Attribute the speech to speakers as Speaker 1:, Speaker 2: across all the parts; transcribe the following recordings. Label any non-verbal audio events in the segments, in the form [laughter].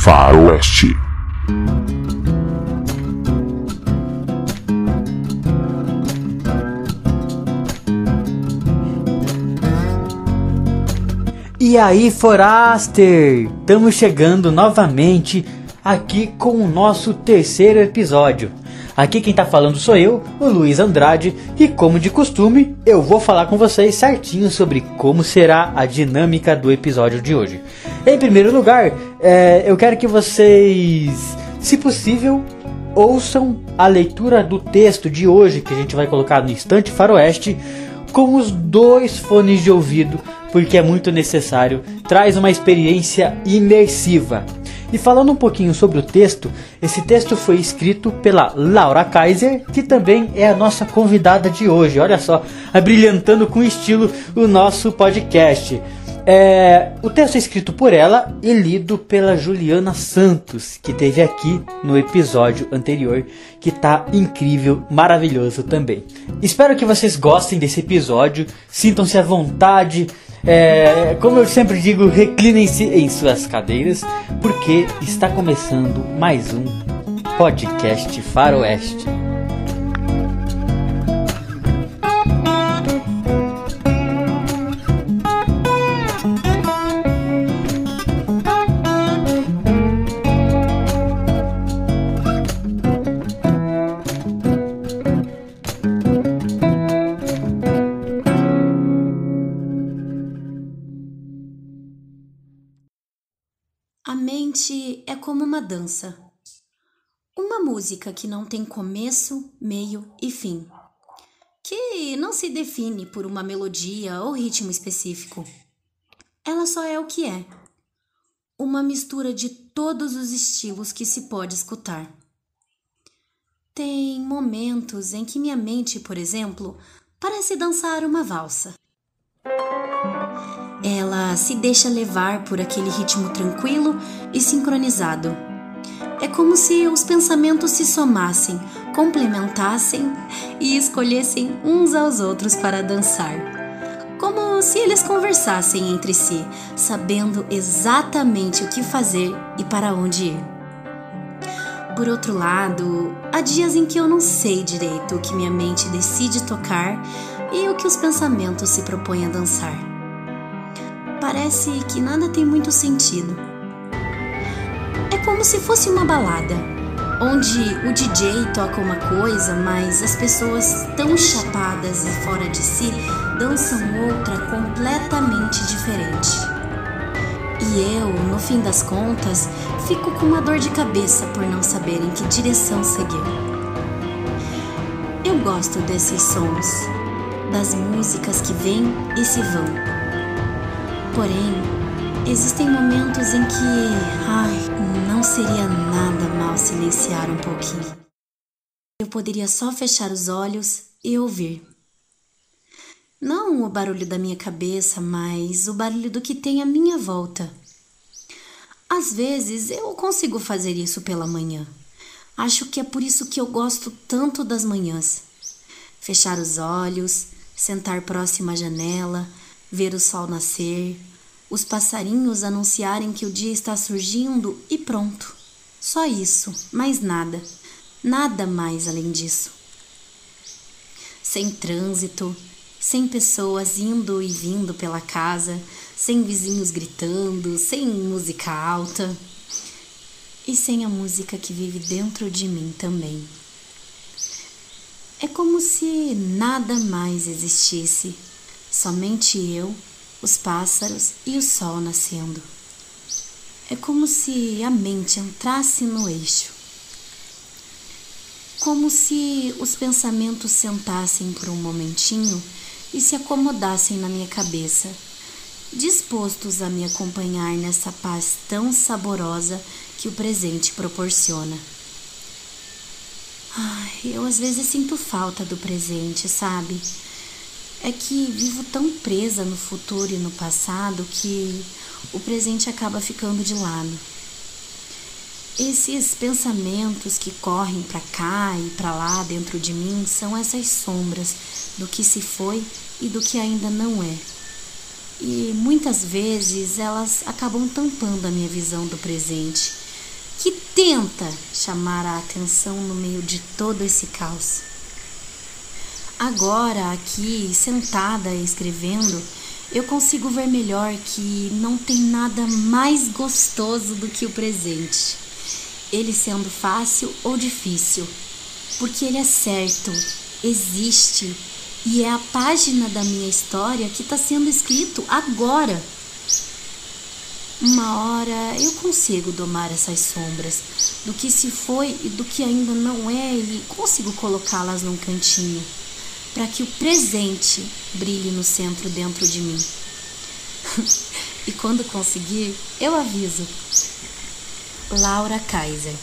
Speaker 1: Faroeste.
Speaker 2: E aí, Foraster! Estamos chegando novamente aqui com o nosso terceiro episódio. Aqui quem tá falando sou eu, o Luiz Andrade, e como de costume, eu vou falar com vocês certinho sobre como será a dinâmica do episódio de hoje. Em primeiro lugar, é, eu quero que vocês, se possível, ouçam a leitura do texto de hoje que a gente vai colocar no Instante Faroeste com os dois fones de ouvido, porque é muito necessário, traz uma experiência imersiva. E falando um pouquinho sobre o texto, esse texto foi escrito pela Laura Kaiser, que também é a nossa convidada de hoje. Olha só, abrilhantando com estilo o nosso podcast. É, o texto é escrito por ela e lido pela Juliana Santos, que teve aqui no episódio anterior, que tá incrível, maravilhoso também. Espero que vocês gostem desse episódio, sintam-se à vontade. É, como eu sempre digo, reclinem-se em suas cadeiras, porque está começando mais um podcast Faroeste.
Speaker 3: Dança. Uma música que não tem começo, meio e fim. Que não se define por uma melodia ou ritmo específico. Ela só é o que é. Uma mistura de todos os estilos que se pode escutar. Tem momentos em que minha mente, por exemplo, parece dançar uma valsa. Ela se deixa levar por aquele ritmo tranquilo e sincronizado. É como se os pensamentos se somassem, complementassem e escolhessem uns aos outros para dançar. Como se eles conversassem entre si, sabendo exatamente o que fazer e para onde ir. Por outro lado, há dias em que eu não sei direito o que minha mente decide tocar e o que os pensamentos se propõem a dançar. Parece que nada tem muito sentido. É como se fosse uma balada, onde o DJ toca uma coisa, mas as pessoas tão chapadas e fora de si dançam outra completamente diferente. E eu, no fim das contas, fico com uma dor de cabeça por não saber em que direção seguir. Eu gosto desses sons, das músicas que vêm e se vão. Porém, existem momentos em que, ai, não seria nada mal silenciar um pouquinho. Eu poderia só fechar os olhos e ouvir. Não o barulho da minha cabeça, mas o barulho do que tem à minha volta. Às vezes eu consigo fazer isso pela manhã. Acho que é por isso que eu gosto tanto das manhãs. Fechar os olhos, sentar próximo à janela, ver o sol nascer, os passarinhos anunciarem que o dia está surgindo e pronto. Só isso, mais nada. Nada mais além disso. Sem trânsito, sem pessoas indo e vindo pela casa, sem vizinhos gritando, sem música alta e sem a música que vive dentro de mim também. É como se nada mais existisse, somente eu, os pássaros e o sol nascendo. É como se a mente entrasse no eixo. Como se os pensamentos sentassem por um momentinho e se acomodassem na minha cabeça, dispostos a me acompanhar nessa paz tão saborosa que o presente proporciona. Ai, eu às vezes sinto falta do presente, sabe? É que vivo tão presa no futuro e no passado que o presente acaba ficando de lado. Esses pensamentos que correm para cá e para lá dentro de mim são essas sombras do que se foi e do que ainda não é. e muitas vezes elas acabam tampando a minha visão do presente, que tenta chamar a atenção no meio de todo esse caos. Agora, aqui, sentada escrevendo, eu consigo ver melhor que não tem nada mais gostoso do que o presente. Ele sendo fácil ou difícil, porque ele é certo, existe e é a página da minha história que está sendo escrito agora. Uma hora eu consigo domar essas sombras do que se foi e do que ainda não é e consigo colocá-las num cantinho para que o presente brilhe no centro dentro de mim. [laughs] e quando conseguir, eu aviso. Laura Kaiser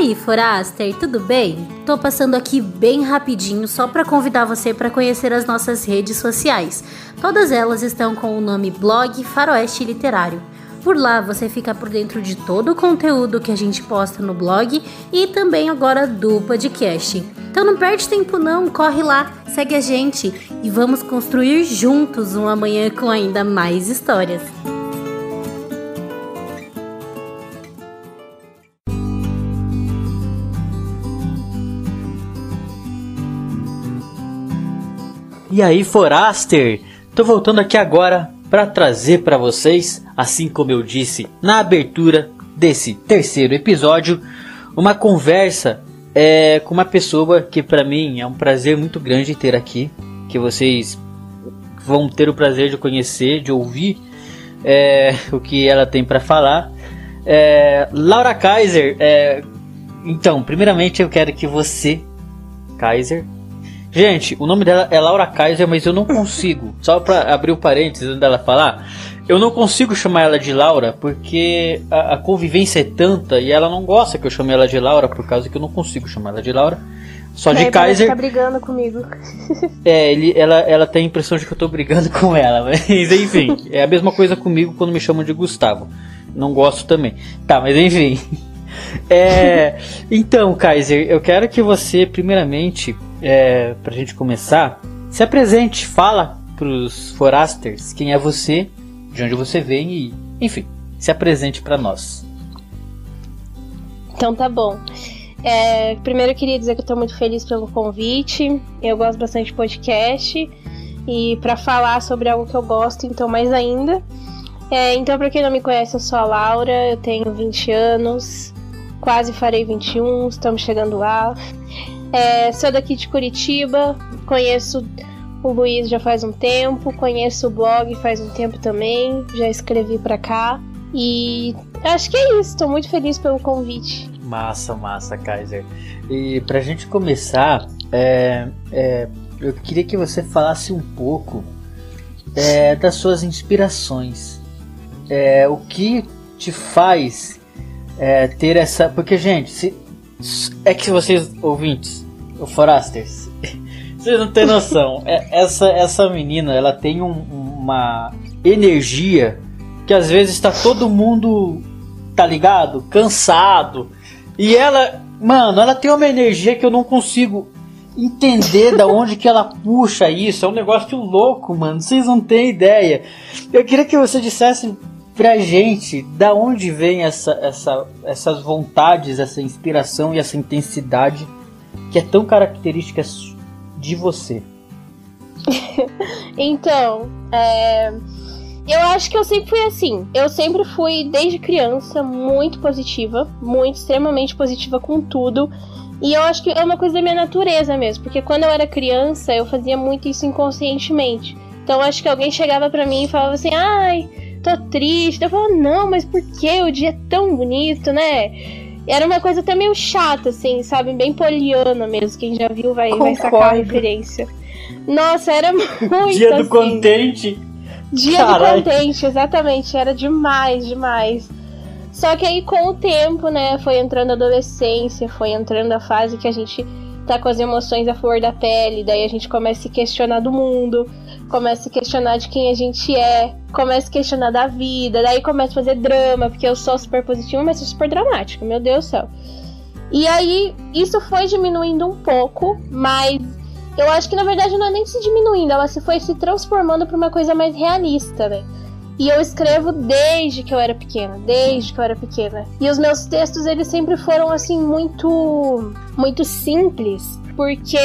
Speaker 4: aí, Foraster, tudo bem? Tô passando aqui bem rapidinho só para convidar você para conhecer as nossas redes sociais. Todas elas estão com o nome Blog Faroeste Literário. Por lá você fica por dentro de todo o conteúdo que a gente posta no blog e também agora do podcast. Então não perde tempo não, corre lá, segue a gente e vamos construir juntos um amanhã com ainda mais histórias.
Speaker 2: E aí, Foraster? Tô voltando aqui agora para trazer para vocês, assim como eu disse na abertura desse terceiro episódio, uma conversa é, com uma pessoa que para mim é um prazer muito grande ter aqui, que vocês vão ter o prazer de conhecer, de ouvir é, o que ela tem para falar. É, Laura Kaiser, é, então, primeiramente eu quero que você, Kaiser, Gente, o nome dela é Laura Kaiser, mas eu não consigo. Só pra abrir o um parênteses antes dela falar. Eu não consigo chamar ela de Laura porque a, a, convivência é tanta e ela não gosta que eu chame ela de Laura por causa que eu não consigo chamar ela de Laura. Só de Kaiser.
Speaker 5: tá brigando comigo. [laughs]
Speaker 2: É, ele, ela, ela tem a impressão de que eu tô brigando [laughs] com ela, mas enfim, é a mesma coisa comigo quando me chamam de Gustavo. Não gosto também. Tá, mas enfim. [laughs] É, então, Kaiser, eu quero que você, primeiramente, é, pra gente começar, se apresente, fala pros forasters quem é você, de onde você vem e, enfim, se apresente para nós.
Speaker 5: Então tá bom. É, primeiro eu queria dizer que eu tô muito feliz pelo convite. Eu gosto bastante de podcast e para falar sobre algo que eu gosto, então mais ainda. É, então, para quem não me conhece, eu sou a Laura, eu tenho 20 anos, quase farei 21, estamos chegando lá. É, sou daqui de Curitiba, conheço o Luiz já faz um tempo, conheço o blog faz um tempo também, já escrevi para cá e acho que é isso. Estou muito feliz pelo convite.
Speaker 2: Massa, massa, Kaiser. E pra gente começar, é, é, eu queria que você falasse um pouco é, das suas inspirações. É, o que te faz é, ter essa. Porque, gente, se, é que vocês, ouvintes, o Forasters, [laughs] vocês não têm noção. É, essa, essa menina, ela tem um, uma energia que às vezes está todo mundo, tá ligado? Cansado. E ela, mano, ela tem uma energia que eu não consigo entender da onde que ela puxa isso. É um negócio louco, mano. Vocês não têm ideia. Eu queria que você dissesse pra gente da onde vem essa, essa, essas vontades, essa inspiração e essa intensidade que é tão característica de você. [laughs]
Speaker 5: então, é... eu acho que eu sempre fui assim. Eu sempre fui, desde criança, muito positiva, muito extremamente positiva com tudo. E eu acho que é uma coisa da minha natureza mesmo, porque quando eu era criança, eu fazia muito isso inconscientemente. Então acho que alguém chegava para mim e falava assim: "Ai, tô triste. Eu falo, não, mas por que? O dia é tão bonito, né? Era uma coisa até meio chata, assim, sabe? Bem poliana mesmo. Quem já viu vai, vai sacar a referência. Nossa, era [laughs] muito.
Speaker 2: Dia do
Speaker 5: assim.
Speaker 2: contente.
Speaker 5: Dia Carai. do contente, exatamente. Era demais, demais. Só que aí com o tempo, né, foi entrando a adolescência, foi entrando a fase que a gente tá com as emoções à flor da pele, daí a gente começa a se questionar do mundo, começa a questionar de quem a gente é, começa a questionar da vida, daí começa a fazer drama, porque eu sou super positiva, mas sou super dramática, meu Deus do céu. E aí, isso foi diminuindo um pouco, mas eu acho que na verdade não é nem se diminuindo, ela se foi se transformando para uma coisa mais realista, né? E eu escrevo desde que eu era pequena, desde que eu era pequena. E os meus textos eles sempre foram assim muito muito simples, porque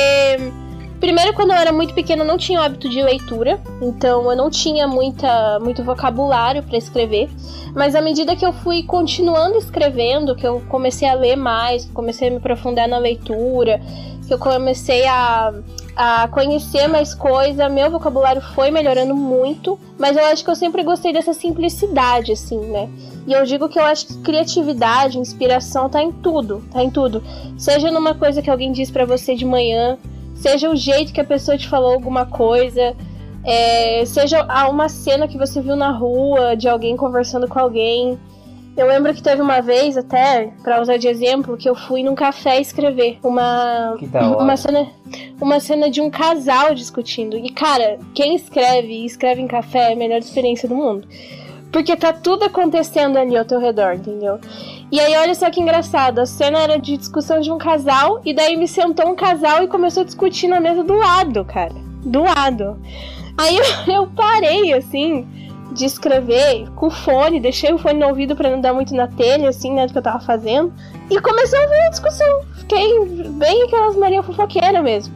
Speaker 5: Primeiro, quando eu era muito pequena, eu não tinha o hábito de leitura, então eu não tinha muita, muito vocabulário para escrever. Mas à medida que eu fui continuando escrevendo, que eu comecei a ler mais, comecei a me aprofundar na leitura, que eu comecei a, a conhecer mais coisa, meu vocabulário foi melhorando muito. Mas eu acho que eu sempre gostei dessa simplicidade, assim, né? E eu digo que eu acho que criatividade, inspiração tá em tudo, tá em tudo. Seja numa coisa que alguém diz para você de manhã, seja o jeito que a pessoa te falou alguma coisa, é, seja uma cena que você viu na rua de alguém conversando com alguém. Eu lembro que teve uma vez, até, para usar de exemplo, que eu fui num café escrever uma, uma, cena, uma cena de um casal discutindo. E, cara, quem escreve e escreve em café é a melhor experiência do mundo. Porque tá tudo acontecendo ali ao teu redor, entendeu? E aí, olha só que engraçado, a cena era de discussão de um casal, e daí me sentou um casal e começou a discutir na mesa do lado, cara. Do lado. Aí [laughs] eu, eu parei, assim, de escrever com o fone, deixei o fone no ouvido para não dar muito na telha, assim, né, do que eu tava fazendo. E comecei a ouvir a discussão. Fiquei bem aquelas Maria fofoqueira mesmo.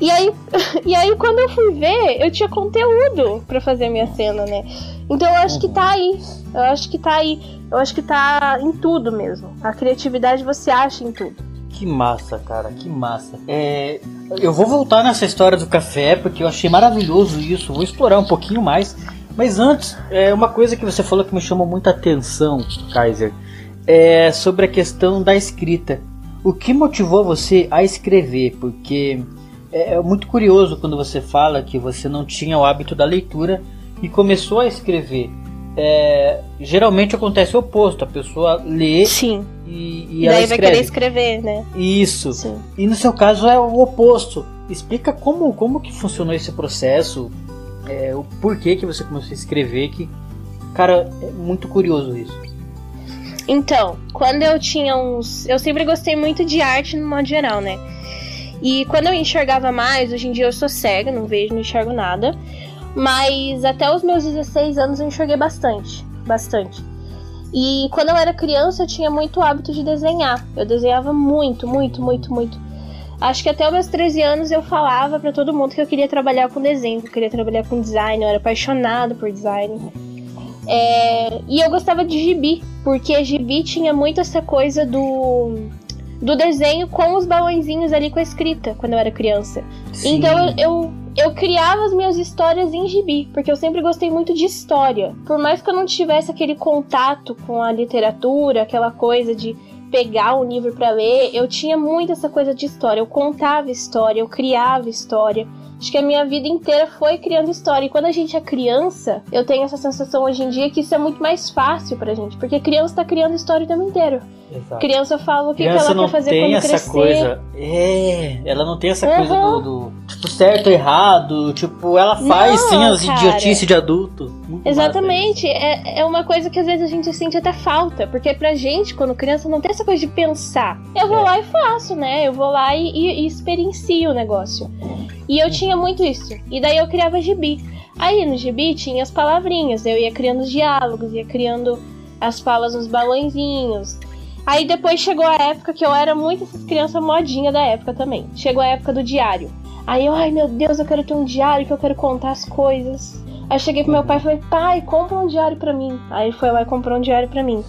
Speaker 5: E aí, [laughs] e aí, quando eu fui ver, eu tinha conteúdo para fazer a minha cena, né? Então eu acho que tá aí. Eu acho que tá aí. Eu acho que tá em tudo mesmo. A criatividade você acha em tudo.
Speaker 2: Que massa, cara, que massa. É, eu vou voltar nessa história do café porque eu achei maravilhoso isso. Vou explorar um pouquinho mais. Mas antes, é uma coisa que você falou que me chamou muita atenção, Kaiser, é sobre a questão da escrita. O que motivou você a escrever? Porque é, é muito curioso quando você fala que você não tinha o hábito da leitura e começou a escrever é, geralmente acontece o oposto, a pessoa lê
Speaker 5: Sim.
Speaker 2: e, e, e daí
Speaker 5: vai querer escrever, né?
Speaker 2: Isso. Sim. E no seu caso é o oposto. Explica como, como que funcionou esse processo, é, o porquê que você começou a escrever, que, cara, é muito curioso isso.
Speaker 5: Então, quando eu tinha uns. Eu sempre gostei muito de arte no modo geral, né? E quando eu enxergava mais, hoje em dia eu sou cega, não vejo, não enxergo nada. Mas até os meus 16 anos eu enxerguei bastante, bastante. E quando eu era criança eu tinha muito hábito de desenhar. Eu desenhava muito, muito, muito, muito. Acho que até os meus 13 anos eu falava para todo mundo que eu queria trabalhar com desenho, que eu queria trabalhar com design, eu era apaixonado por design. É... E eu gostava de gibi, porque gibi tinha muito essa coisa do do desenho com os balãozinhos ali com a escrita quando eu era criança. Sim. Então eu, eu criava as minhas histórias em gibi, porque eu sempre gostei muito de história. Por mais que eu não tivesse aquele contato com a literatura, aquela coisa de pegar o livro para ler, eu tinha muito essa coisa de história. Eu contava história, eu criava história. Acho que a minha vida inteira foi criando história. E quando a gente é criança, eu tenho essa sensação hoje em dia que isso é muito mais fácil pra gente. Porque criança tá criando história o tempo inteiro. Exato. Criança fala o que, criança que ela quer fazer quando essa
Speaker 2: Coisa, é, ela não tem essa uhum. coisa do, do, tipo certo errado, tipo, ela faz não, sim as idiotices de adulto.
Speaker 5: Muito Exatamente, é, é uma coisa que às vezes a gente sente até falta, porque pra gente, quando criança, não tem essa coisa de pensar. Eu vou é. lá e faço, né? Eu vou lá e, e, e experiencio o negócio. E eu tinha muito isso. E daí eu criava gibi. Aí no gibi tinha as palavrinhas, eu ia criando os diálogos, ia criando as falas nos balãozinhos. Aí depois chegou a época que eu era muito essas crianças modinha da época também. Chegou a época do diário. Aí eu, ai meu Deus, eu quero ter um diário que eu quero contar as coisas. Aí cheguei pro meu pai e falei, pai, compra um diário pra mim. Aí ele foi lá e comprou um diário pra mim.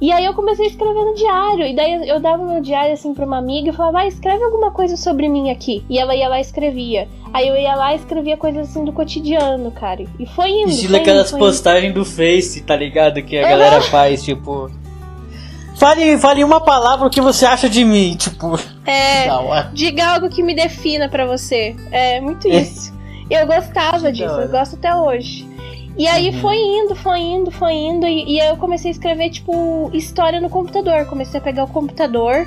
Speaker 5: E aí eu comecei a escrever no diário. E daí eu dava meu diário assim pra uma amiga e falava, vai, escreve alguma coisa sobre mim aqui. E ela ia lá e escrevia. Aí eu ia lá e escrevia coisas assim do cotidiano, cara. E foi indo.
Speaker 2: Estilo aquelas postagens do Face, tá ligado? Que a uhum. galera faz, tipo. Fale, fale uma palavra o que você acha de mim, tipo.
Speaker 5: É. [laughs] diga algo que me defina para você. É muito é. isso. Eu gostava disso, eu gosto até hoje. E aí uhum. foi indo, foi indo, foi indo. E, e aí eu comecei a escrever, tipo, história no computador. Comecei a pegar o computador,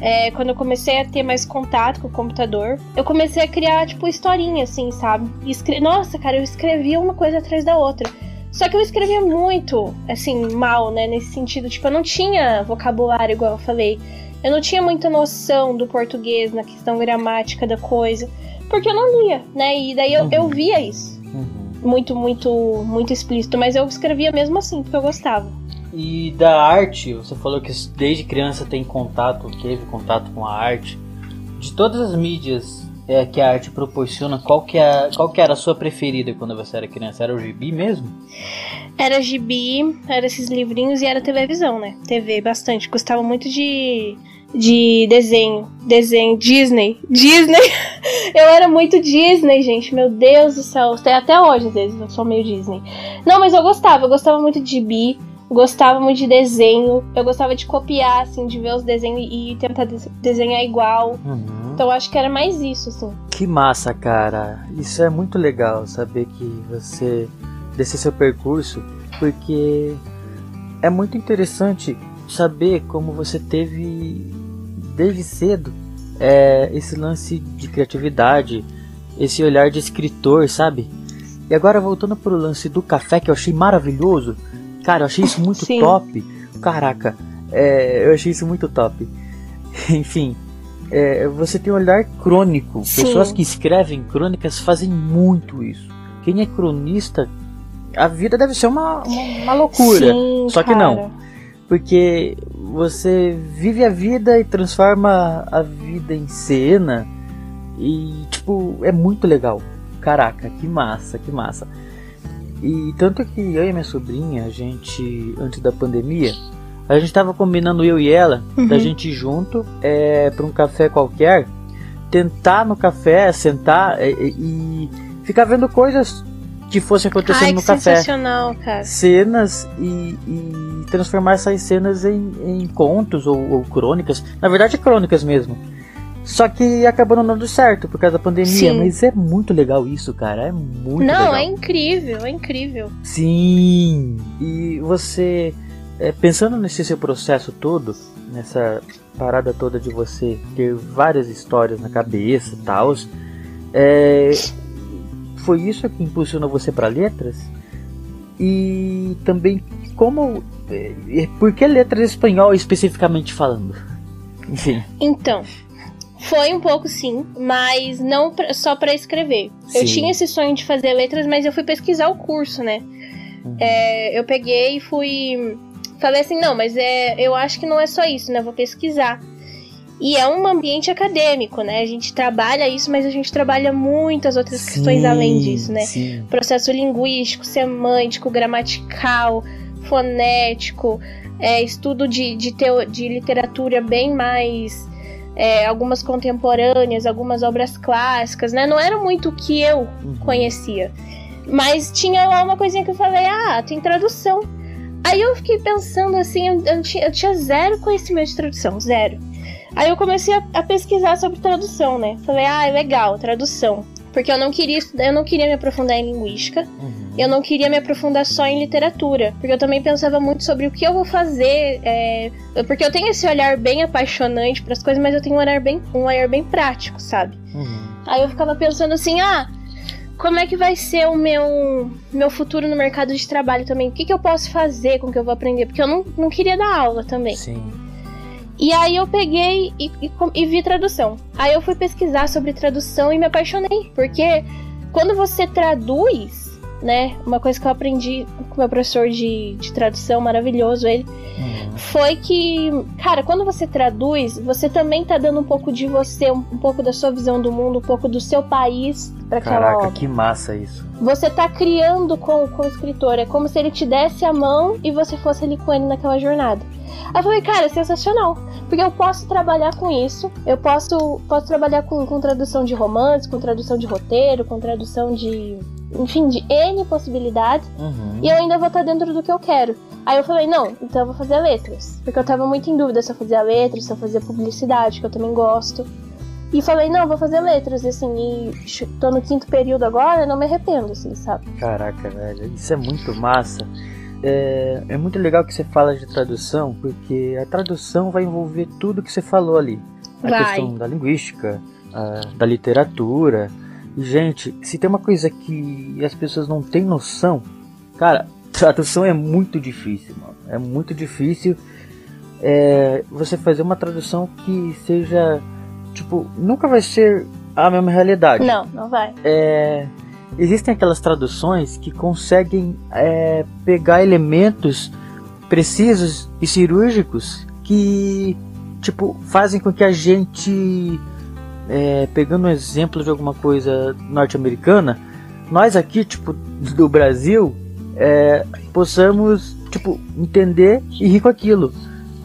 Speaker 5: é, quando eu comecei a ter mais contato com o computador, eu comecei a criar, tipo, historinha, assim, sabe? Escre... Nossa, cara, eu escrevia uma coisa atrás da outra. Só que eu escrevia muito, assim, mal, né? Nesse sentido, tipo, eu não tinha vocabulário, igual eu falei. Eu não tinha muita noção do português na questão gramática da coisa. Porque eu não lia, né? E daí eu, uhum. eu via isso. Muito, muito, muito explícito. Mas eu escrevia mesmo assim, porque eu gostava.
Speaker 2: E da arte, você falou que desde criança tem contato, teve contato com a arte. De todas as mídias é, que a arte proporciona, qual que, é, qual que era a sua preferida quando você era criança? Era o gibi mesmo?
Speaker 5: Era gibi, era esses livrinhos e era televisão, né? TV bastante. Gostava muito de, de desenho. Desenho. Disney. Disney! [laughs] eu era muito Disney, gente. Meu Deus do céu. Até hoje, às vezes, eu sou meio Disney. Não, mas eu gostava. Eu gostava muito de gibi gostava muito de desenho, eu gostava de copiar, assim, de ver os desenhos e tentar desenhar igual. Uhum. Então acho que era mais isso, assim.
Speaker 2: Que massa, cara. Isso é muito legal saber que você desse seu percurso, porque é muito interessante saber como você teve desde cedo é, esse lance de criatividade, esse olhar de escritor, sabe? E agora voltando pro lance do café que eu achei maravilhoso, Cara, eu achei isso muito Sim. top. Caraca, é, eu achei isso muito top. [laughs] Enfim, é, você tem um olhar crônico. Sim. Pessoas que escrevem crônicas fazem muito isso. Quem é cronista, a vida deve ser uma, uma, uma loucura. Sim, Só que não. Porque você vive a vida e transforma a vida em cena. E, tipo, é muito legal. Caraca, que massa, que massa. E tanto que eu e minha sobrinha, a gente, antes da pandemia, a gente tava combinando eu e ela, uhum. da gente ir junto é, para um café qualquer, tentar no café, sentar e, e ficar vendo coisas que fossem acontecendo Ai, no café.
Speaker 5: Sensacional, cara.
Speaker 2: Cenas e, e transformar essas cenas em, em contos ou, ou, crônicas. Na verdade, crônicas mesmo. Só que acabou não dando certo por causa da pandemia. Sim. Mas é muito legal isso, cara. É muito
Speaker 5: não,
Speaker 2: legal.
Speaker 5: é incrível, é incrível.
Speaker 2: Sim. E você, é, pensando nesse seu processo todo, nessa parada toda de você ter várias histórias na cabeça e tal, é, foi isso que impulsionou você para letras? E também como. É, por que letras espanhol especificamente falando? Enfim.
Speaker 5: Então, foi um pouco sim, mas não pra, só para escrever. Sim. Eu tinha esse sonho de fazer letras, mas eu fui pesquisar o curso, né? Uhum. É, eu peguei e fui. Falei assim: não, mas é, eu acho que não é só isso, né? Vou pesquisar. E é um ambiente acadêmico, né? A gente trabalha isso, mas a gente trabalha muitas outras sim, questões além disso, né? Sim. Processo linguístico, semântico, gramatical, fonético, é, estudo de, de, teo, de literatura bem mais é, algumas contemporâneas, algumas obras clássicas, né? Não era muito o que eu uhum. conhecia. Mas tinha lá uma coisinha que eu falei, ah, tem tradução. Aí eu fiquei pensando assim, eu, eu, tinha, eu tinha, zero conhecimento de tradução, zero. Aí eu comecei a, a pesquisar sobre tradução, né? Falei, ah, é legal, tradução. Porque eu não queria estudar, eu não queria me aprofundar em linguística. Uhum. Eu não queria me aprofundar só em literatura. Porque eu também pensava muito sobre o que eu vou fazer. É, porque eu tenho esse olhar bem apaixonante para as coisas, mas eu tenho um olhar bem, um olhar bem prático, sabe? Uhum. Aí eu ficava pensando assim, ah, como é que vai ser o meu, meu futuro no mercado de trabalho também? O que, que eu posso fazer com o que eu vou aprender? Porque eu não, não queria dar aula também.
Speaker 2: Sim.
Speaker 5: E aí eu peguei e, e, e, vi tradução. Aí eu fui pesquisar sobre tradução e me apaixonei. Porque quando você traduz, né? Uma coisa que eu aprendi com meu professor de, de tradução, maravilhoso ele, uhum. foi que, cara, quando você traduz, você também tá dando um pouco de você, um, um pouco da sua visão do mundo, um pouco do seu país para aquela
Speaker 2: Caraca,
Speaker 5: obra.
Speaker 2: que massa isso.
Speaker 5: Você tá criando com, com o escritor. É como se ele te desse a mão e você fosse ali com ele naquela jornada. Aí eu falei, cara, é sensacional. Porque eu posso trabalhar com isso. Eu posso, posso trabalhar com, com tradução de romance, com tradução de roteiro, com tradução de. Enfim, de N possibilidades. Uhum. E eu ainda vou estar dentro do que eu quero. Aí eu falei, não, então eu vou fazer letras. Porque eu tava muito em dúvida se eu fazia letras, se eu fazia publicidade, que eu também gosto. E falei, não, vou fazer letras, assim, e tô no quinto período agora, não me arrependo, assim, sabe?
Speaker 2: Caraca, velho, isso é muito massa. É, é muito legal que você fala de tradução, porque a tradução vai envolver tudo que você falou ali. A
Speaker 5: Vai.
Speaker 2: questão da linguística, a- da literatura. E, gente, se tem uma coisa que as pessoas não têm noção, cara, [laughs] tradução é muito difícil, mano. É muito difícil é, você fazer uma tradução que seja, tipo, nunca vai ser a mesma realidade.
Speaker 5: Não, não vai.
Speaker 2: É, existem aquelas traduções que conseguem é, pegar elementos precisos e cirúrgicos que tipo fazem com que a gente é, pegando um exemplo de alguma coisa norte-americana nós aqui tipo [laughs] do Brasil é, possamos tipo entender e rir com aquilo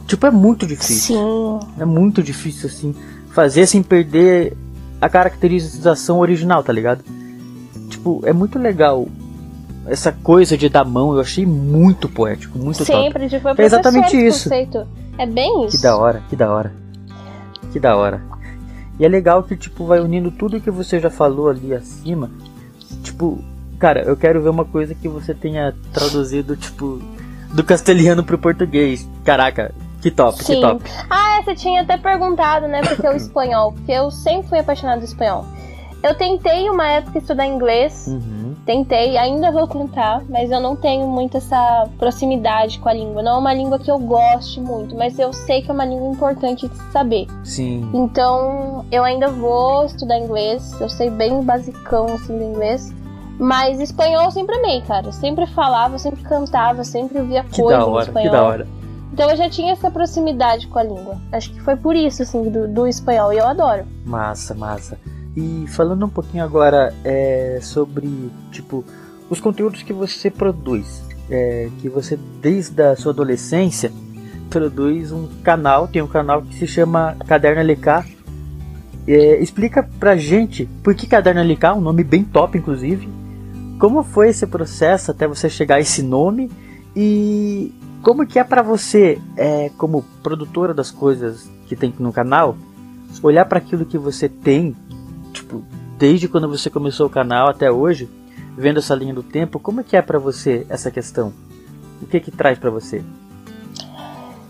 Speaker 2: tipo é muito difícil
Speaker 5: Sim.
Speaker 2: é muito difícil assim fazer sem perder a caracterização original, tá ligado? Tipo, é muito legal essa coisa de dar mão, eu achei muito poético, muito top.
Speaker 5: Sempre, tipo, foi
Speaker 2: É exatamente isso.
Speaker 5: conceito. É bem isso.
Speaker 2: Que da hora, que da hora. Que da hora. E é legal que tipo vai unindo tudo que você já falou ali acima. Tipo, cara, eu quero ver uma coisa que você tenha traduzido tipo do castelhano pro português. Caraca, que top, que
Speaker 5: Sim.
Speaker 2: top.
Speaker 5: Ah, você tinha até perguntado, né, porque o [coughs] espanhol, porque eu sempre fui apaixonada do espanhol. Eu tentei uma época estudar inglês,
Speaker 2: Uhum.
Speaker 5: tentei, ainda vou tentar, mas eu não tenho muito essa proximidade com a língua. Não é uma língua que eu goste muito, mas eu sei que é uma língua importante de saber.
Speaker 2: Sim.
Speaker 5: Então, eu ainda vou estudar inglês, eu sei bem basicão assim do inglês. Mas espanhol eu sempre amei, cara. Eu sempre falava, eu sempre cantava, eu sempre via
Speaker 2: Que
Speaker 5: coisa
Speaker 2: da hora,
Speaker 5: espanhol.
Speaker 2: que da hora.
Speaker 5: Então eu já tinha essa proximidade com a língua. Acho que foi por isso, assim, do, do espanhol. E eu adoro.
Speaker 2: Massa, massa. E falando um pouquinho agora é, sobre, tipo, os conteúdos que você produz. É, que você, desde a sua adolescência, produz um canal, tem um canal que se chama Caderno LK. É, explica pra gente por que Caderno LK, um nome bem top, inclusive. Como foi esse processo até você chegar a esse nome? E como que é pra você, é, como produtora das coisas que tem no canal, olhar para aquilo que você tem, desde quando você começou o canal até hoje, vendo essa linha do tempo, como é que é pra você essa questão? O que que traz pra você?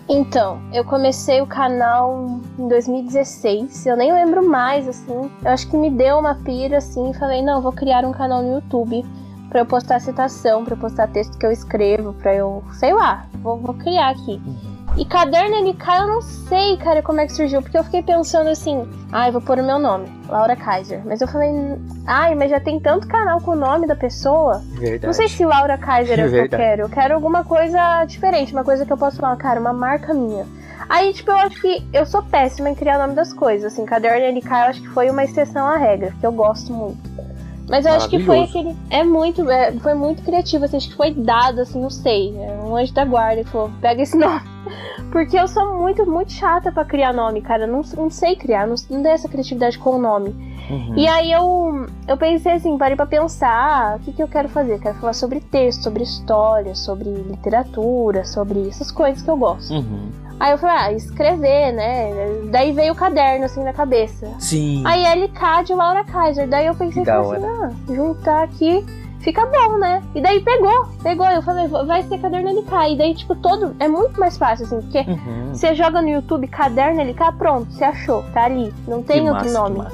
Speaker 5: Então, eu comecei o canal em 2016. Eu nem lembro mais, assim. Eu acho que me deu uma pira, assim, e falei, não, vou criar um canal no YouTube pra eu postar citação, pra eu postar texto que eu escrevo, pra eu, sei lá, vou, vou criar aqui. E caderno LK eu não sei, cara, como é que surgiu, porque eu fiquei pensando assim, ai, vou pôr o meu nome, Laura Kaiser. Mas eu falei, ai, mas já tem tanto canal com o nome da pessoa.
Speaker 2: Verdade.
Speaker 5: Não sei se Laura Kaiser é o que eu quero. Eu quero alguma coisa diferente, uma coisa que eu posso falar, cara, uma marca minha. Aí, tipo, eu acho que eu sou péssima em criar o nome das coisas. Assim, Caderno LK eu acho que foi uma exceção à regra, que eu gosto muito. Mas eu acho que foi aquele. É muito. é, foi muito criativo, assim, acho que foi dado, assim, não sei. é, Um anjo da guarda que falou, pega esse [laughs] nome. Porque eu sou muito, muito chata pra criar nome, cara. Eu Não, não sei criar, não, não dei essa criatividade com o nome.
Speaker 2: Uhum.
Speaker 5: E aí eu, eu pensei assim, parei pra pensar, ah, o que, que eu quero fazer? Quero falar sobre texto, sobre história, sobre literatura, sobre essas coisas que eu gosto.
Speaker 2: Uhum.
Speaker 5: Aí eu falei, ah, escrever, né? Daí veio o caderno assim na cabeça.
Speaker 2: Sim.
Speaker 5: Aí LK de Laura Kaiser. Daí eu pensei assim, ah, juntar aqui fica bom, né? E daí pegou, pegou. Eu falei, vai ser caderno LK. E daí, tipo, todo. É muito mais fácil, assim, porque
Speaker 2: Uhum.
Speaker 5: você joga no YouTube caderno LK, pronto, você achou, tá ali. Não tem
Speaker 2: Que
Speaker 5: outro
Speaker 2: massa,
Speaker 5: nome.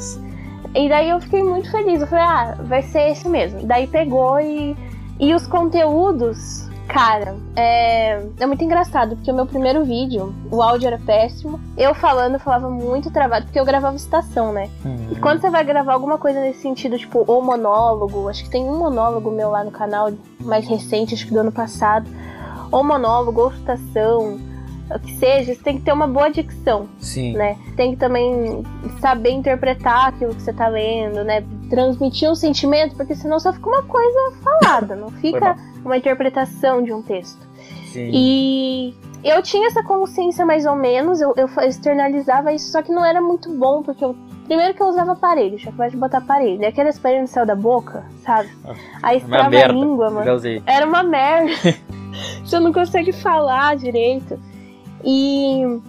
Speaker 5: E daí eu fiquei muito feliz. Eu falei, ah, vai ser esse mesmo. Daí pegou e. E os conteúdos, cara, é, é muito engraçado, porque o meu primeiro vídeo, o áudio era péssimo. Eu falando, eu falava muito travado, porque eu gravava citação, né?
Speaker 2: Uhum.
Speaker 5: E quando você vai gravar alguma coisa nesse sentido, tipo, ou monólogo, acho que tem um monólogo meu lá no canal, mais recente, acho que do ano passado. Ou monólogo, ou citação, o que seja, você tem que ter uma boa dicção
Speaker 2: Sim.
Speaker 5: né? Tem que também saber interpretar aquilo que você tá lendo, né? Transmitir um sentimento, porque senão só fica uma coisa falada, não fica uma interpretação de um texto.
Speaker 2: Sim.
Speaker 5: E eu tinha essa consciência mais ou menos, eu, eu externalizava isso, só que não era muito bom, porque eu. Primeiro que eu usava aparelho, já que de botar aparelho. E aquele aparelho no céu da boca, sabe? Aí
Speaker 2: Uma
Speaker 5: estrava a língua, mano. Era uma merda. [laughs] Você não consegue falar direito. E.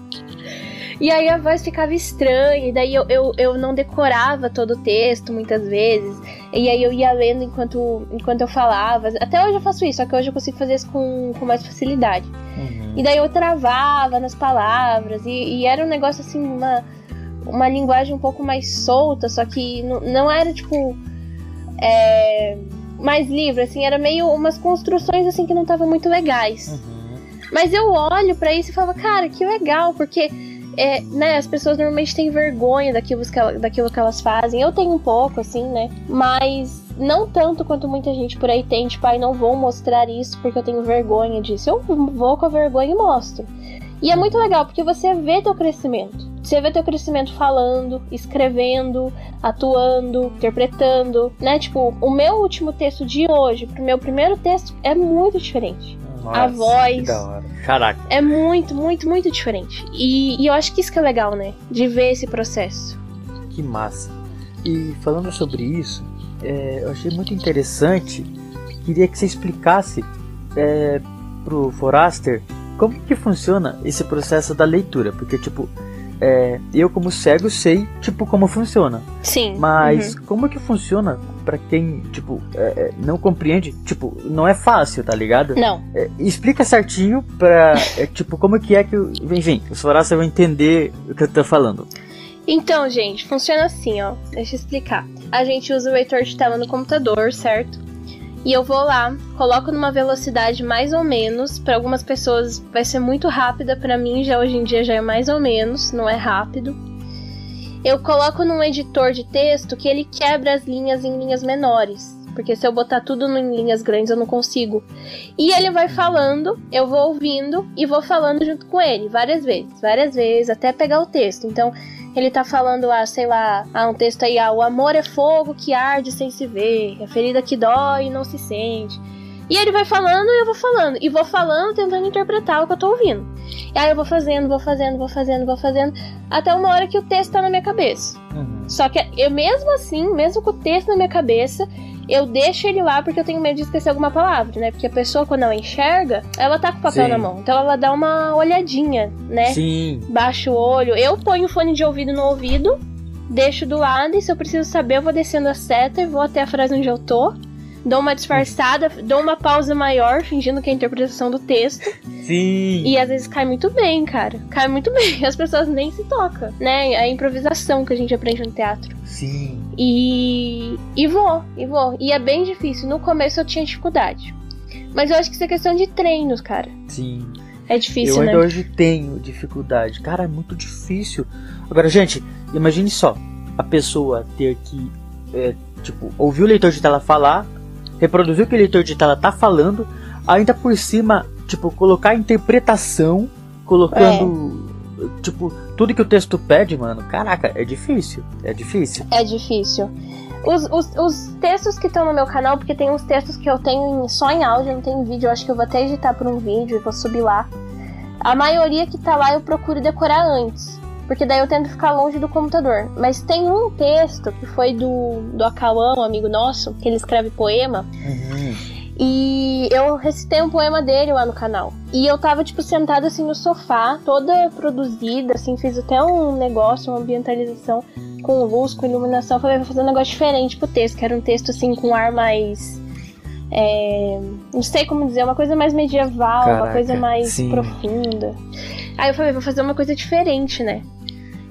Speaker 5: E aí a voz ficava estranha, e daí eu, eu, eu não decorava todo o texto muitas vezes. E aí eu ia lendo enquanto, enquanto eu falava. Até hoje eu faço isso, só que hoje eu consigo fazer isso com, com mais facilidade. Uhum. E daí eu travava nas palavras. E, e, era um negócio assim, uma, uma linguagem um pouco mais solta, só que não, não era tipo. É, mais livre, assim, era meio umas construções assim que não estavam muito legais. Uhum. Mas eu olho para isso e falo, cara, que legal, porque é, né, as pessoas normalmente têm vergonha daquilo que, ela, daquilo que elas fazem. Eu tenho um pouco, assim, né? Mas não tanto quanto muita gente por aí tem, tipo, ai, não vou mostrar isso porque eu tenho vergonha disso. Eu vou com a vergonha e mostro. E é muito legal porque você vê teu crescimento. Você vê teu crescimento falando, escrevendo, atuando, interpretando, né? Tipo, o meu último texto de hoje pro meu primeiro texto é muito diferente. Nossa, a voz. Que
Speaker 2: da hora. Caraca.
Speaker 5: É muito, muito, muito diferente. E, e eu acho que isso que é legal, né? De ver esse processo.
Speaker 2: Que massa. E falando sobre isso, é, eu achei muito interessante. Queria que você explicasse é, pro Foraster como que funciona esse processo da leitura. Porque, tipo, é, eu como cego sei, tipo, como funciona.
Speaker 5: Sim.
Speaker 2: Mas uhum. como que funciona para quem, tipo, é, é, não compreende? Tipo, não é fácil, tá ligado?
Speaker 5: Não.
Speaker 2: É, explica certinho pra, é, tipo, como que é que... Enfim, os florestas vão entender o que eu tô falando.
Speaker 5: Então, gente, funciona assim, ó. Deixa eu explicar. A gente usa o leitor de tela no computador, certo? E eu vou lá, coloco numa velocidade mais ou menos. Para algumas pessoas vai ser muito rápida, para mim já hoje em dia já é mais ou menos, não é rápido. Eu coloco num editor de texto que ele quebra as linhas em linhas menores, porque se eu botar tudo em linhas grandes eu não consigo. E ele vai falando, eu vou ouvindo e vou falando junto com ele várias vezes, várias vezes até pegar o texto. Então, ele tá falando, ah, sei lá, ah, um texto aí, ah, o amor é fogo que arde sem se ver, a ferida que dói e não se sente. E ele vai falando e eu vou falando. E vou falando, tentando interpretar o que eu tô ouvindo. E aí eu vou fazendo, vou fazendo, vou fazendo, vou fazendo. Até uma hora que o texto tá na minha cabeça. Uhum. Só que eu mesmo assim, mesmo com o texto na minha cabeça, eu deixo ele lá porque eu tenho medo de esquecer alguma palavra, né? Porque a pessoa, quando ela enxerga, ela tá com o papel Sim. na mão. Então ela dá uma olhadinha, né?
Speaker 2: Sim.
Speaker 5: Baixa o olho. Eu ponho o fone de ouvido no ouvido, deixo do lado, e se eu preciso saber, eu vou descendo a seta e vou até a frase onde eu tô dou uma disfarçada, dou uma pausa maior, fingindo que é a interpretação do texto.
Speaker 2: Sim.
Speaker 5: E às vezes cai muito bem, cara. Cai muito [laughs] bem. As pessoas nem se tocam, né? É a improvisação que a gente aprende no teatro.
Speaker 2: Sim.
Speaker 5: E. E vou, e vou. E é bem difícil. No começo eu tinha dificuldade. Mas eu acho que isso é questão de treinos, cara.
Speaker 2: Sim.
Speaker 5: É difícil,
Speaker 2: eu
Speaker 5: né?
Speaker 2: Eu ainda hoje tenho dificuldade. Cara, é muito difícil. Agora, gente, imagine só. A pessoa ter que, é, tipo, ouvir o leitor de tela falar, reproduzir o que o leitor de tela tá falando, ainda por cima, tipo, colocar a interpretação, colocando, é. tipo, tudo que o texto pede, mano. Caraca, é difícil. É difícil.
Speaker 5: É difícil. Os, os, os textos que estão no meu canal, porque tem uns textos que eu tenho só em áudio, não tem vídeo, eu acho que eu vou até editar por um vídeo e vou subir lá. A maioria que tá lá eu procuro decorar antes porque daí eu tento ficar longe do computador. Mas tem um texto que foi do, do Acauã, um amigo nosso, que ele escreve poema. Uhum. E eu recitei um poema dele lá no canal. E eu tava, tipo, sentada assim no sofá, toda produzida, assim, fiz até um negócio, uma ambientalização com luz, com iluminação. Falei, vou fazer um negócio diferente pro texto, que era um texto assim com um ar mais. É, não sei como dizer, uma coisa mais medieval, Caraca, uma coisa mais sim. profunda. Aí eu falei, vou fazer uma coisa diferente, né?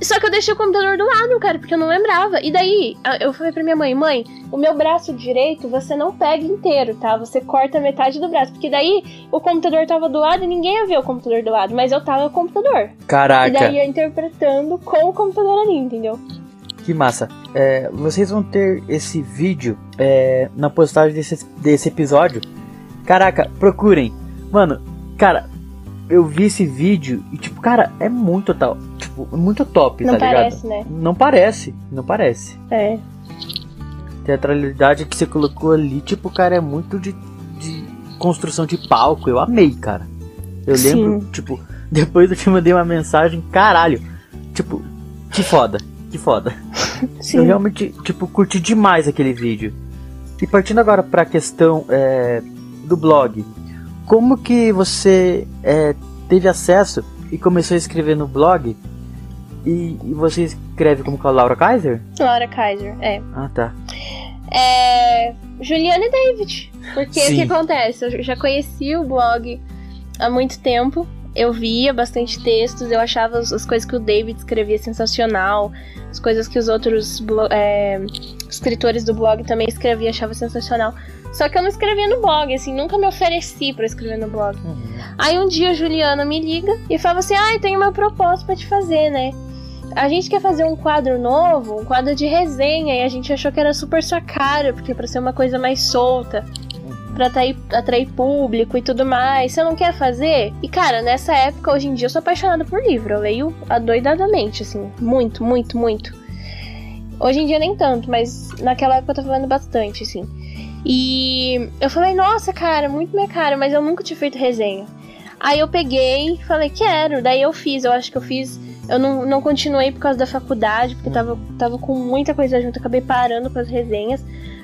Speaker 5: Só que eu deixei o computador do lado, cara, porque eu não lembrava. E daí, eu falei pra minha mãe, mãe, o meu braço direito você não pega inteiro, tá? Você corta metade do braço. Porque daí o computador tava do lado e ninguém ia ver o computador do lado, mas eu tava com o computador.
Speaker 2: Caraca.
Speaker 5: E daí eu interpretando com o computador ali, entendeu?
Speaker 2: Que massa. É, vocês vão ter esse vídeo é, na postagem desse, desse episódio. Caraca, procurem. Mano, cara, eu vi esse vídeo e, tipo, cara, é muito tal. Tipo, muito top,
Speaker 5: não
Speaker 2: tá
Speaker 5: parece,
Speaker 2: ligado?
Speaker 5: Né?
Speaker 2: Não parece, não parece.
Speaker 5: É.
Speaker 2: Teatralidade que você colocou ali, tipo, cara, é muito de, de construção de palco. Eu amei, cara. Eu Sim. lembro, tipo, [laughs] depois eu te mandei uma mensagem, caralho. Tipo, que foda, que foda. [laughs] Sim. Eu realmente, tipo, curti demais aquele vídeo. E partindo agora pra questão é, do blog como que você é, teve acesso e começou a escrever no blog? E, e você escreve como com a Laura Kaiser?
Speaker 5: Laura Kaiser, é.
Speaker 2: Ah, tá.
Speaker 5: É. Juliana e David. Porque o que acontece? Eu já conheci o blog há muito tempo. Eu via bastante textos, eu achava as, as coisas que o David escrevia sensacional, as coisas que os outros é, escritores do blog também escreviam, achava sensacional. Só que eu não escrevia no blog, assim, nunca me ofereci pra escrever no blog. Aí um dia a Juliana me liga e fala assim: ai, tem uma proposta pra te fazer, né? A gente quer fazer um quadro novo, um quadro de resenha, e a gente achou que era super sua cara, porque pra ser uma coisa mais solta, pra atrair, atrair público e tudo mais. Você não quer fazer? E cara, nessa época, hoje em dia, eu sou apaixonada por livro. Eu leio adoidadamente, assim, muito, muito, muito. Hoje em dia nem tanto, mas naquela época eu tava lendo bastante, assim. E eu falei, nossa, cara, muito minha cara, mas eu nunca tinha feito resenha. Aí eu peguei falei, quero. Daí eu fiz, eu acho que eu fiz. Eu não, não continuei por causa da faculdade, porque tava, tava com muita coisa junto, acabei parando com as resenhas.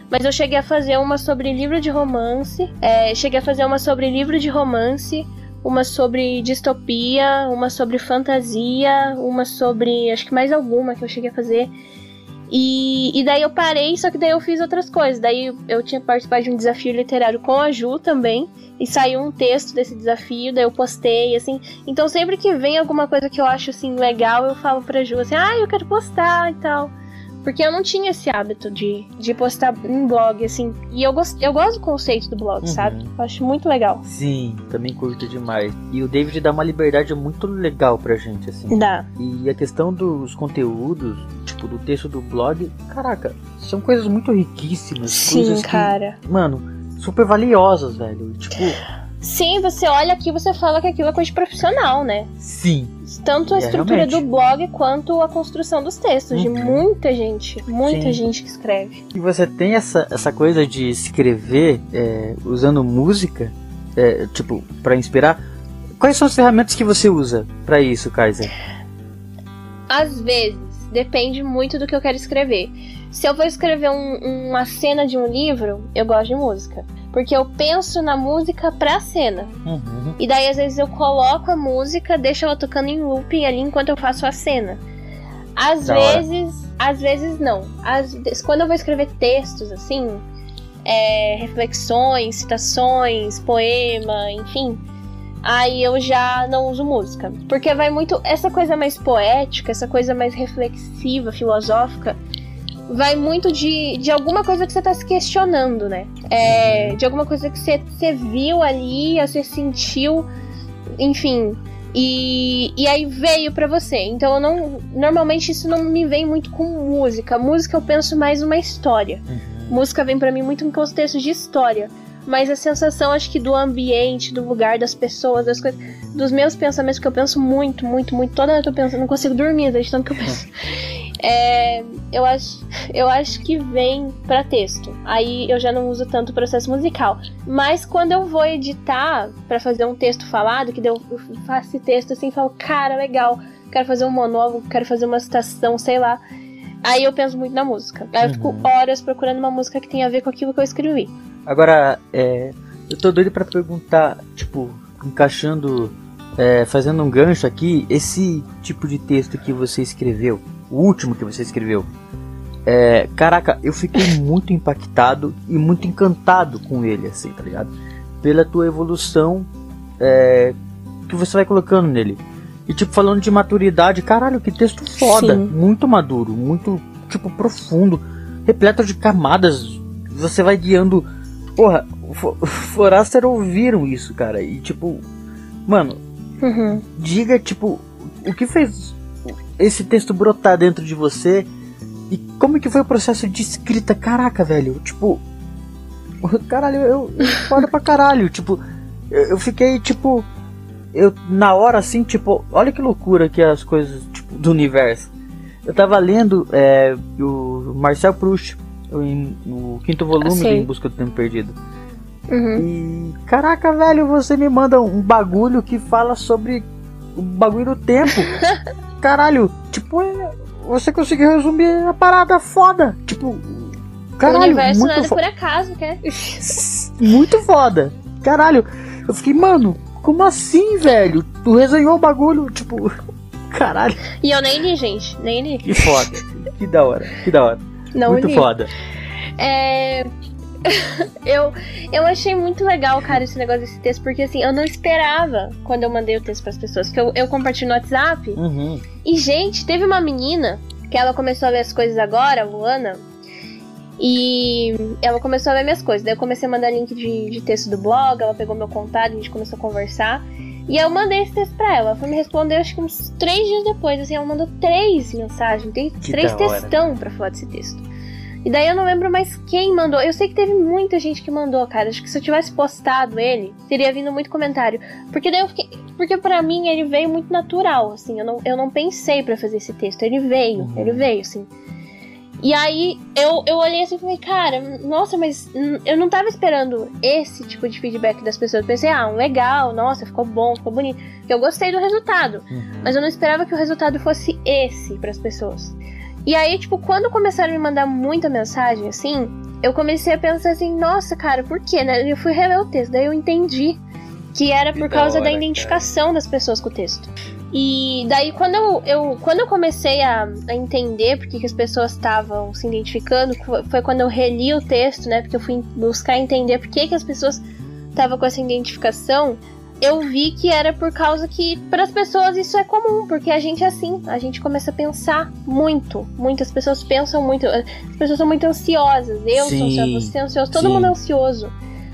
Speaker 5: Mas eu cheguei a fazer uma sobre livro de romance, é, cheguei a fazer uma sobre livro de romance, uma sobre distopia, uma sobre fantasia, uma sobre. acho que mais alguma que eu cheguei a fazer. E, e daí eu parei, só que daí eu fiz outras coisas. Daí eu tinha participado de um desafio literário com a Ju também. E saiu um texto desse desafio, daí eu postei, assim. Então sempre que vem alguma coisa que eu acho assim legal, eu falo pra Ju assim, ah, eu quero postar e tal. Porque eu não tinha esse hábito de, de postar em blog, assim. E eu, gost, eu gosto do conceito do blog,
Speaker 2: Uhum.
Speaker 5: sabe? Eu acho muito legal.
Speaker 2: Sim, também curto demais. E o David dá uma liberdade muito legal pra gente, assim.
Speaker 5: Dá.
Speaker 2: E a questão dos conteúdos, tipo, do texto do blog, caraca, são coisas muito riquíssimas. coisas
Speaker 5: Sim,
Speaker 2: que,
Speaker 5: cara.
Speaker 2: mano, super valiosas, velho. Tipo,
Speaker 5: Sim, você olha aqui você fala que aquilo é coisa de profissional, né?
Speaker 2: sim.
Speaker 5: Tanto a
Speaker 2: É,
Speaker 5: estrutura
Speaker 2: realmente.
Speaker 5: do blog quanto a construção dos textos de
Speaker 2: Uhum.
Speaker 5: muita gente. Muita
Speaker 2: Sim.
Speaker 5: gente que escreve.
Speaker 2: E você tem essa, essa coisa de escrever é, usando música, é, tipo, pra inspirar. Quais são as ferramentas que você usa pra isso, Kaiser?
Speaker 5: Às vezes, depende muito do que eu quero escrever. Se eu vou escrever um- uma cena de um livro, eu gosto de música. Porque eu penso na música pra cena.
Speaker 2: Uhum.
Speaker 5: E daí, às vezes, eu coloco a música, deixo ela tocando em looping ali enquanto eu faço a cena. Às
Speaker 2: Da hora.
Speaker 5: vezes, às vezes não. Às quando eu vou escrever textos, assim, é, reflexões, citações, poema, enfim, aí eu já não uso música. Porque vai muito. Essa coisa mais poética, essa coisa mais reflexiva, filosófica, vai muito de, de alguma coisa que você tá se questionando, né? É, de alguma coisa que você, você viu ali, você sentiu, enfim. E, e aí veio pra você. Então eu não. Normalmente isso não me vem muito com música. Música eu penso mais numa história. Música vem pra mim muito em contexto de história. Mas a sensação, acho que do ambiente, do lugar, das pessoas, das coisas. Dos meus pensamentos, que eu penso muito, muito, muito. Toda hora eu tô pensando, não consigo dormir, de tanto que eu penso. [laughs] É, eu, acho, [laughs] eu acho que vem pra texto. Aí eu já não uso tanto o processo musical. Mas quando eu vou editar pra fazer um texto falado, que eu faço esse texto assim e falo, cara, legal, quero fazer um monólogo, quero fazer uma citação, sei lá. Aí eu penso muito na música. Aí eu fico
Speaker 2: Uhum.
Speaker 5: horas procurando uma música que tenha a ver com aquilo que eu escrevi.
Speaker 2: Agora, é, eu tô doido pra perguntar, tipo, encaixando, é, fazendo um gancho aqui, esse tipo de texto que você escreveu, o último que você escreveu, é, caraca, eu fiquei muito impactado e muito encantado com ele, assim, tá ligado? Pela tua evolução é, que você vai colocando nele. E tipo, falando de maturidade, caralho, que texto foda,
Speaker 5: Sim.
Speaker 2: muito maduro, muito, tipo, profundo, repleto de camadas. Você vai guiando Porra, [laughs] Foraster ouviram isso, cara. E tipo, mano,
Speaker 5: Uhum.
Speaker 2: diga, tipo, o que fez esse texto brotar dentro de você e como que foi o processo de escrita? Caraca, velho, tipo, [laughs] caralho, eu, foda pra caralho, tipo, eu, eu fiquei, tipo, eu, na hora, assim, tipo, olha que loucura que é as coisas, tipo, do universo. Eu tava lendo é, o Marcel Proust, o, quinto volume de. Em Busca do Tempo Perdido.
Speaker 5: Uhum.
Speaker 2: E caraca, velho, você me manda um bagulho que fala sobre o bagulho do tempo. [laughs] Caralho, tipo, é- você conseguiu resumir a parada foda. Tipo,
Speaker 5: o
Speaker 2: caralho,
Speaker 5: universo
Speaker 2: muito,
Speaker 5: nada
Speaker 2: fo
Speaker 5: por acaso, quer? [laughs]
Speaker 2: muito foda. Caralho, eu fiquei, mano, como assim, velho? Tu resenhou o bagulho, tipo, [laughs] caralho,
Speaker 5: E eu nem li, gente. Nem li.
Speaker 2: que foda. Que da hora, que da hora.
Speaker 5: Não
Speaker 2: muito
Speaker 5: li.
Speaker 2: foda.
Speaker 5: É. [laughs] eu, eu achei muito legal, cara, esse negócio desse texto, porque assim, eu não esperava quando eu mandei o texto para as pessoas, que eu, eu compartilho no WhatsApp.
Speaker 2: Uhum.
Speaker 5: E, gente, teve uma menina que ela começou a ver as coisas agora, a Luana, e ela começou a ver minhas coisas. Daí eu comecei a mandar link de, de texto do blog, ela pegou meu contato, a gente começou a conversar. E eu mandei esse texto pra ela. Ela foi me responder acho que uns três dias depois. Assim, ela mandou três mensagens, tem
Speaker 2: Que
Speaker 5: três textão pra falar desse texto. E daí eu não lembro mais quem mandou. Eu sei que teve muita gente que mandou, cara. Acho que se eu tivesse postado ele, teria vindo muito comentário. Porque daí eu fiquei. Porque pra mim ele veio muito natural, assim. Eu não, eu não pensei pra fazer esse texto. Ele veio,
Speaker 2: Uhum.
Speaker 5: ele veio, assim. E aí eu, eu olhei assim e falei, cara, nossa, mas eu não tava esperando esse tipo de feedback das pessoas. Eu pensei, ah, legal, nossa, ficou bom, ficou bonito. Eu gostei do resultado.
Speaker 2: Uhum.
Speaker 5: Mas eu não esperava que o resultado fosse esse pras pessoas. E aí, tipo, quando começaram a me mandar muita mensagem, assim, eu comecei a pensar assim, nossa, cara, por quê, né? Eu fui reler o texto, daí eu entendi que era
Speaker 2: Que
Speaker 5: por
Speaker 2: da
Speaker 5: causa da
Speaker 2: hora,
Speaker 5: identificação das pessoas com o texto. E daí, quando eu, eu- quando eu comecei a, a entender por que, que as pessoas estavam se identificando, foi- foi quando eu reli o texto, né? Porque eu fui buscar entender por que, que as pessoas estavam com essa identificação. Eu vi que era por causa que, para as pessoas, isso é comum, porque a gente é assim, a gente começa a pensar muito. Muitas pessoas pensam muito, as pessoas são muito ansiosas. Eu sou
Speaker 2: Sim,
Speaker 5: ansiosa, você é ansioso, todo
Speaker 2: sim.
Speaker 5: mundo é ansioso.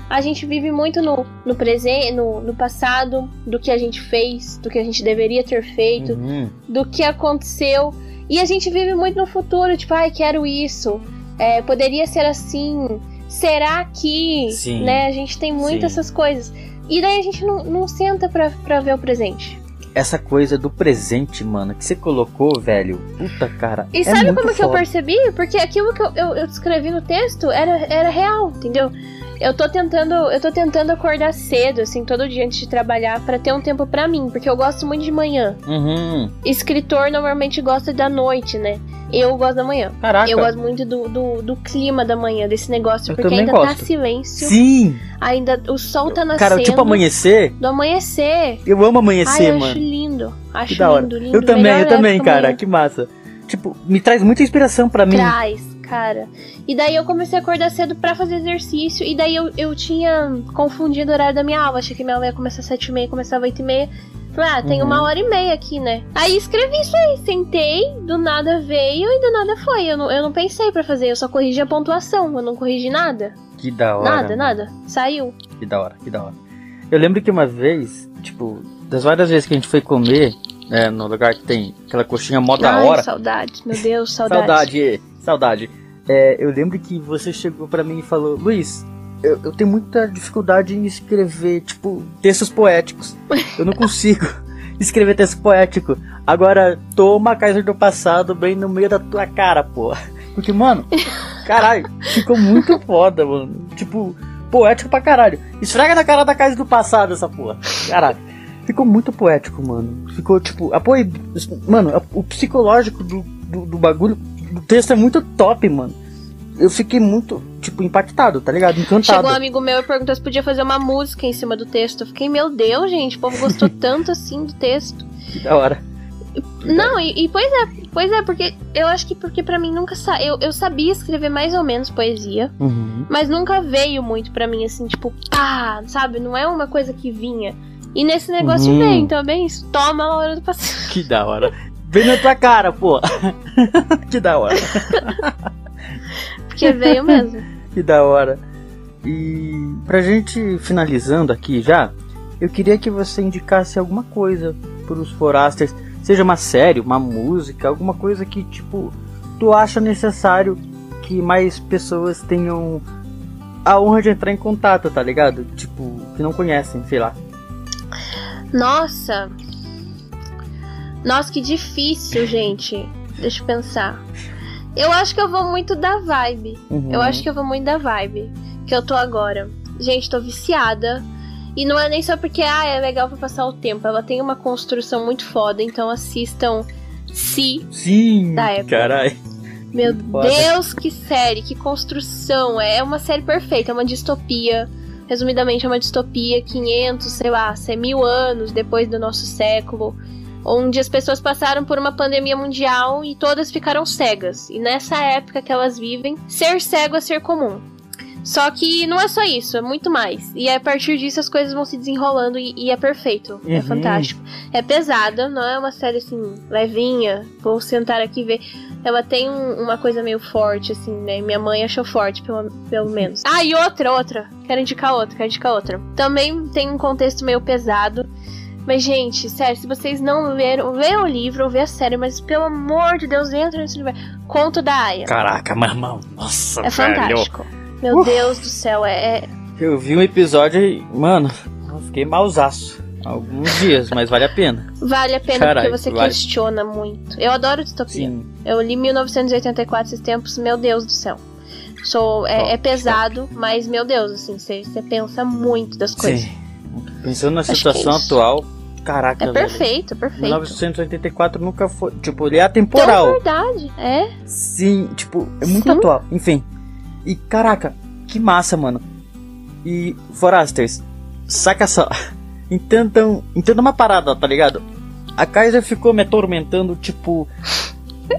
Speaker 5: A gente vive muito no, no presente, no, no passado, do que a gente fez, do que a gente deveria ter feito,
Speaker 2: Uhum.
Speaker 5: do que aconteceu. E a gente vive muito no futuro, tipo, ai, quero isso. É, poderia ser assim. Será que.
Speaker 2: Sim.
Speaker 5: Né? A gente tem muito
Speaker 2: Sim.
Speaker 5: essas coisas. E daí a gente não, não senta pra, pra ver o presente.
Speaker 2: Essa coisa do presente, mano, que você colocou, velho. Puta, cara.
Speaker 5: E
Speaker 2: é
Speaker 5: sabe como que eu
Speaker 2: foda.
Speaker 5: percebi? Porque aquilo que eu, eu, eu descrevi no texto era, era real, entendeu? Eu tô tentando, eu tô tentando acordar cedo, assim, todo dia antes de trabalhar, pra ter um tempo pra mim, porque eu gosto muito de manhã.
Speaker 2: Uhum.
Speaker 5: Escritor normalmente gosta da noite, né? Eu gosto da manhã.
Speaker 2: Caraca.
Speaker 5: Eu gosto muito do, do, do clima da manhã, desse negócio,
Speaker 2: Eu
Speaker 5: porque ainda tá
Speaker 2: gosto.
Speaker 5: silêncio,
Speaker 2: Sim!
Speaker 5: ainda o sol tá nascendo.
Speaker 2: Cara, tipo amanhecer.
Speaker 5: Do amanhecer.
Speaker 2: Eu amo
Speaker 5: Ai,
Speaker 2: amanhecer,
Speaker 5: eu
Speaker 2: mano.
Speaker 5: acho lindo. Acho
Speaker 2: Que da hora.
Speaker 5: lindo, lindo.
Speaker 2: Eu também,
Speaker 5: Melhor
Speaker 2: eu também, cara. Que massa. Tipo, me traz muita inspiração pra mim.
Speaker 5: Traz, cara. E daí eu comecei a acordar cedo pra fazer exercício. E daí eu, eu tinha confundido o horário da minha aula. Achei que minha aula ia começar às sete e meia, começava às oito e meia. Falei, ah, tem
Speaker 2: Uhum.
Speaker 5: uma hora e meia aqui, né? Aí escrevi isso aí, sentei, do nada veio e do nada foi. Eu não, eu não pensei pra fazer, eu só corrigi a pontuação, eu não corrigi nada.
Speaker 2: Que da hora.
Speaker 5: nada,
Speaker 2: mano.
Speaker 5: nada. Saiu.
Speaker 2: Que da hora, que da hora. Eu lembro que uma vez, tipo, das várias vezes que a gente foi comer, é, no lugar que tem aquela coxinha mó da hora.
Speaker 5: saudade. Meu Deus, saudade.
Speaker 2: Saudade, saudade. É, eu lembro que você chegou pra mim e falou, Luiz, eu, eu tenho muita dificuldade em escrever, tipo, textos poéticos. Eu não consigo [laughs] escrever texto poético. Agora, toma Kaiser do passado bem no meio da tua cara, pô. Porque, mano, caralho, ficou muito foda, mano. Tipo, poético pra caralho. Esfrega na cara da Kaiser do passado essa porra. Caralho. Ficou muito poético, mano. Ficou, tipo, apoio. Mano, o psicológico do, do, do bagulho, do texto é muito top, mano. Eu fiquei muito, tipo, impactado, tá ligado? Encantado.
Speaker 5: Chegou um amigo meu e perguntou se podia fazer uma música em cima do texto. Eu fiquei, meu Deus, gente, o povo gostou [laughs] tanto assim do texto.
Speaker 2: Que da hora.
Speaker 5: Não, e, e pois é, pois é, porque eu acho que porque pra mim nunca sa... eu, eu sabia escrever mais ou menos poesia,
Speaker 2: Uhum.
Speaker 5: mas nunca veio muito pra mim assim, tipo, pá, sabe? Não é uma coisa que vinha. E nesse negócio
Speaker 2: Uhum.
Speaker 5: veio, então é bem isso. Toma a hora do passado.
Speaker 2: Que da hora. Vem na tua cara, pô. [laughs] que da hora.
Speaker 5: Porque veio mesmo.
Speaker 2: Que da hora. E pra gente finalizando aqui já, eu queria que você indicasse alguma coisa pros Forasters, seja uma série, uma música, alguma coisa que tipo tu acha necessário que mais pessoas tenham a honra de entrar em contato, tá ligado? Tipo, que não conhecem, sei lá.
Speaker 5: Nossa. Nossa, que difícil, gente. Deixa eu pensar. Eu acho que eu vou muito da vibe.
Speaker 2: Uhum.
Speaker 5: Eu acho que eu vou muito da vibe que eu tô agora. Gente, tô viciada. E não é nem só porque ah, é legal pra passar o tempo. Ela tem uma construção muito foda, então assistam Se.
Speaker 2: Sim,
Speaker 5: Da época.
Speaker 2: carai.
Speaker 5: Meu
Speaker 2: Foda.
Speaker 5: Deus, que série, que construção. É uma série perfeita, é uma distopia. Resumidamente, é uma distopia 500, sei lá, sei, mil anos depois do nosso século. Onde as pessoas passaram por uma pandemia mundial e todas ficaram cegas. E nessa época que elas vivem, ser cego é ser comum. Só que não é só isso, é muito mais. E a partir disso as coisas vão se desenrolando e, e é perfeito. É
Speaker 2: Uhum.
Speaker 5: fantástico. É pesada, não é uma série assim, levinha. Vou sentar aqui e ver. Ela tem um- uma coisa meio forte, assim, né? Minha mãe achou forte, pelo, pelo menos. Ah, e outra, outra. Quero indicar outra, quero indicar outra. Também tem um contexto meio pesado. Mas, gente, sério, se vocês não leram, lê o livro ou vê a série, mas pelo amor de Deus, entra nesse livro. Conto da Aya.
Speaker 2: Caraca, mas, mano, nossa,
Speaker 5: É
Speaker 2: velho.
Speaker 5: fantástico. Meu Deus do céu, é, é-
Speaker 2: Eu vi um episódio e, mano, eu fiquei mausaço. Alguns dias, mas vale a pena.
Speaker 5: Vale a pena
Speaker 2: Caralho,
Speaker 5: porque você
Speaker 2: vale.
Speaker 5: questiona muito. Eu adoro distopia.
Speaker 2: Sim.
Speaker 5: Eu li 1984 esses tempos, meu Deus do céu. Sou, é, é pesado, mas meu Deus, assim, você você pensa muito das coisas.
Speaker 2: Sim. Pensando na
Speaker 5: Acho
Speaker 2: situação
Speaker 5: é
Speaker 2: atual, caraca,
Speaker 5: É
Speaker 2: velho.
Speaker 5: perfeito, é perfeito.
Speaker 2: 1984 nunca foi. Tipo, ele é
Speaker 5: Então,
Speaker 2: atemporal.
Speaker 5: é verdade. É.
Speaker 2: Sim, tipo, é muito
Speaker 5: Sim.
Speaker 2: atual. Enfim. E caraca, que massa, mano. E Forasters, saca só. [laughs] Entendam, entenda uma parada, tá ligado? A Kaiser ficou me atormentando, tipo,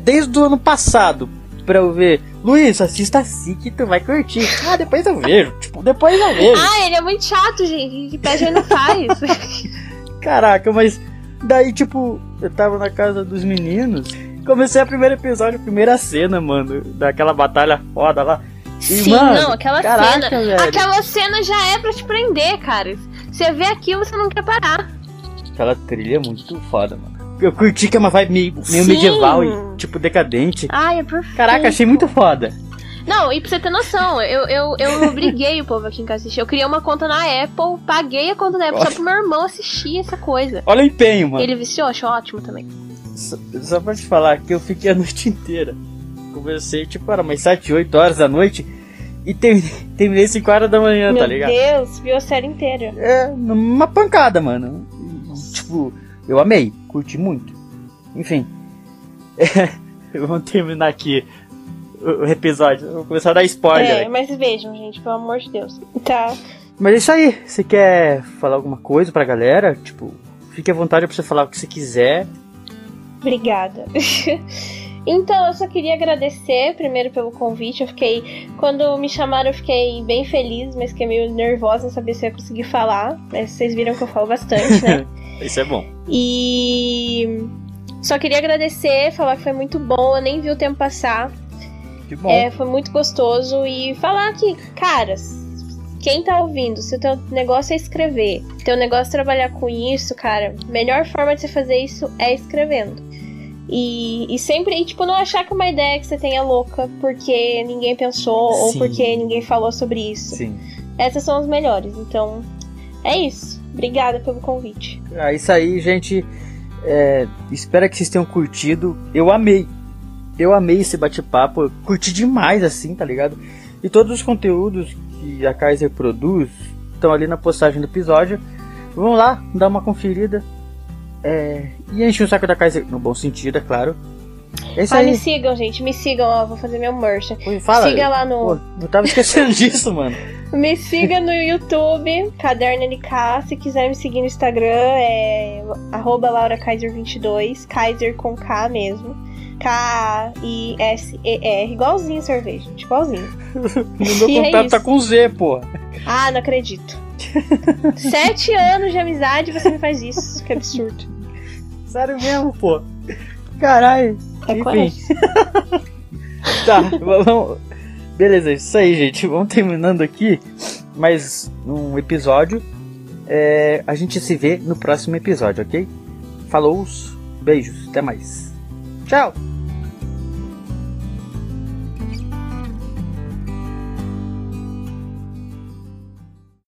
Speaker 2: desde o ano passado, pra eu ver. Luiz, assista assim que tu vai curtir. Ah, depois eu vejo. [laughs] Tipo, depois eu vejo.
Speaker 5: Ah, ele é muito chato, gente. Que pede não faz. [laughs]
Speaker 2: Caraca, mas daí, tipo, eu tava na casa dos meninos. Comecei a primeiro episódio, a primeira cena, mano, daquela batalha foda lá. E,
Speaker 5: Sim,
Speaker 2: mano,
Speaker 5: não, aquela
Speaker 2: caraca,
Speaker 5: cena.
Speaker 2: velho.
Speaker 5: Aquela cena já é pra te prender, cara. Você vê aquilo, você não quer parar.
Speaker 2: Aquela trilha é muito foda, mano. Eu curti que é uma vibe meio, meio medieval e, tipo, decadente.
Speaker 5: Ai, é perfeito.
Speaker 2: Caraca, achei muito foda.
Speaker 5: Não, e pra você ter noção, eu, eu, eu [laughs] obriguei o povo aqui em casa a assistir. Eu criei uma conta na Apple, paguei a conta na Apple só pro meu irmão assistir essa coisa.
Speaker 2: Olha o empenho, mano.
Speaker 5: Ele viciou, achou ótimo também.
Speaker 2: Só, só pra te falar que eu fiquei a [laughs] noite inteira. Comecei, tipo, era umas 7, 8 horas da noite. E [laughs] terminei, terminei 5 horas da manhã,
Speaker 5: Meu
Speaker 2: tá ligado?
Speaker 5: Deus, viu a série inteira.
Speaker 2: É, numa pancada, mano. Tipo, eu amei, curti muito. Enfim. [laughs] Vamos terminar aqui o, episódio. Vou começar a dar spoiler.
Speaker 5: É, mas vejam, gente, pelo amor de Deus. Tá.
Speaker 2: Mas é isso aí. Você quer falar alguma coisa pra galera? Tipo, fique à vontade pra você falar o que você quiser.
Speaker 5: Obrigada. [laughs] então, eu só queria agradecer primeiro pelo convite. Eu fiquei. Quando me chamaram, eu fiquei bem feliz, mas fiquei meio nervosa, não sabia se eu ia conseguir falar. Mas vocês viram que eu falo bastante, né? [laughs]
Speaker 2: Isso é bom.
Speaker 5: E. Só queria agradecer, falar que foi muito bom. Eu nem vi o tempo passar.
Speaker 2: Que bom.
Speaker 5: É, foi muito gostoso. E falar que, cara, quem tá ouvindo, se o teu negócio é escrever, teu negócio é trabalhar com isso, cara, melhor forma de você fazer isso é escrevendo. E, e sempre, e, tipo, não achar que uma ideia que você tem é louca porque ninguém pensou ou
Speaker 2: Sim.
Speaker 5: porque ninguém falou sobre isso.
Speaker 2: Sim.
Speaker 5: Essas são as melhores. Então, é isso. Obrigada pelo convite.
Speaker 2: É isso aí, gente. É, espero que vocês tenham curtido. Eu amei. Eu amei esse bate-papo. Curti demais, assim, tá ligado? E todos os conteúdos que a Kaiser produz estão ali na postagem do episódio. Vamos lá, dar uma conferida. É, e enche o saco da Kaiser, no bom sentido, é claro. É isso
Speaker 5: Ah, me
Speaker 2: aí.
Speaker 5: sigam, gente. Me sigam, ó. Vou fazer meu merch.
Speaker 2: Fala.
Speaker 5: Siga lá no.
Speaker 2: Pô, eu tava esquecendo [laughs] disso, mano.
Speaker 5: Me siga no YouTube, Caderno LK. Se quiser me seguir no Instagram, é arroba LauraKaiser22, Kaiser com K mesmo. K-I-S-E-R, igualzinho cerveja, gente, igualzinho. [laughs]
Speaker 2: No meu
Speaker 5: E é
Speaker 2: contato tá com Z, pô.
Speaker 5: Ah, não acredito. [laughs] Sete anos de amizade você me faz isso, que absurdo.
Speaker 2: Sério mesmo, pô. Caralho.
Speaker 5: É
Speaker 2: Enfim. [laughs] Tá, vamos. Beleza, isso aí, gente. [laughs] Vamos terminando aqui mais um episódio. É, a gente se vê no próximo episódio, ok? Falou, beijos, até mais. Tchau!